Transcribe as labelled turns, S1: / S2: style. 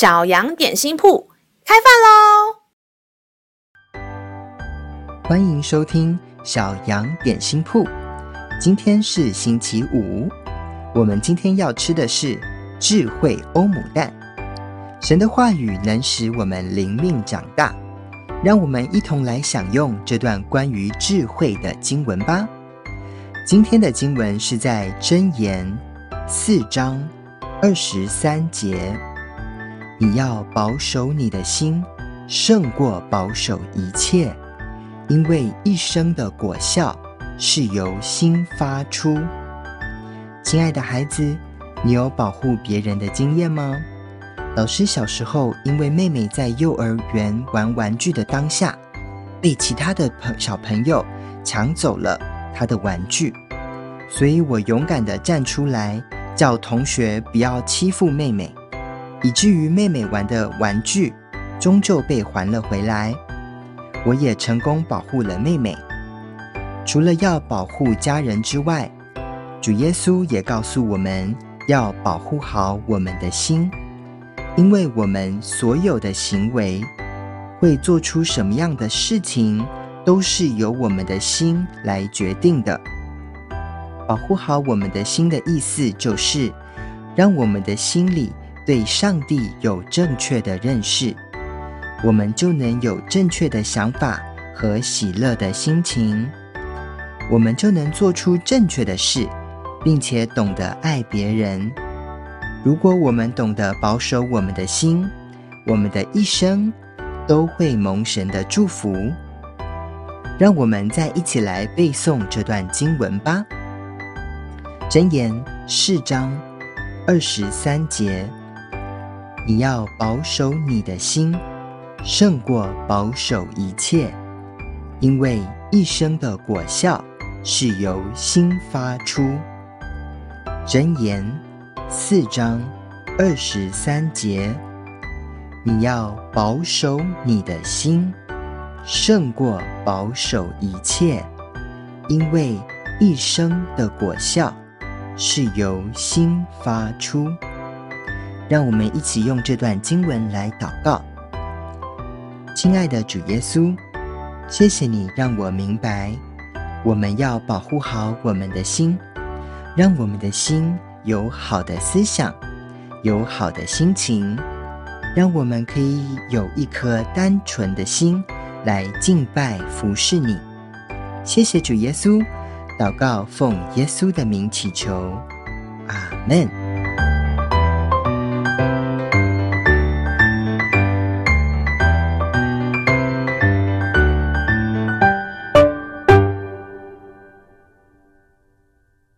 S1: 小羊点心铺开饭喽！
S2: 欢迎收听小羊点心铺。今天是星期五，我们今天要吃的是智慧欧姆蛋。神的话语能使我们灵命长大，让我们一同来享用这段关于智慧的经文吧。今天的经文是在箴言四章二十三节。你要保守你的心，胜过保守一切，因为一生的果效是由心发出。亲爱的孩子，你有保护别人的经验吗？老师小时候，因为妹妹在幼儿园玩玩具的当下，被其他的朋小朋友抢走了她的玩具，所以我勇敢的站出来，叫同学不要欺负妹妹。以至于妹妹玩的玩具终究被还了回来，我也成功保护了妹妹。除了要保护家人之外，主耶稣也告诉我们要保护好我们的心，因为我们所有的行为会做出什么样的事情，都是由我们的心来决定的。保护好我们的心的意思，就是让我们的心里。对上帝有正确的认识，我们就能有正确的想法和喜乐的心情，我们就能做出正确的事，并且懂得爱别人。如果我们懂得保守我们的心，我们的一生都会蒙神的祝福。让我们再一起来背诵这段经文吧，《箴言》四章二十三节。你要保守你的心，胜过保守一切，因为一生的果效是由心发出。箴言四章二十三节，你要保守你的心，胜过保守一切，因为一生的果效是由心发出。让我们一起用这段经文来祷告。亲爱的主耶稣，谢谢你让我明白，我们要保护好我们的心，让我们的心有好的思想，有好的心情，让我们可以有一颗单纯的心来敬拜服侍你。谢谢主耶稣，祷告奉耶稣的名祈求，阿门。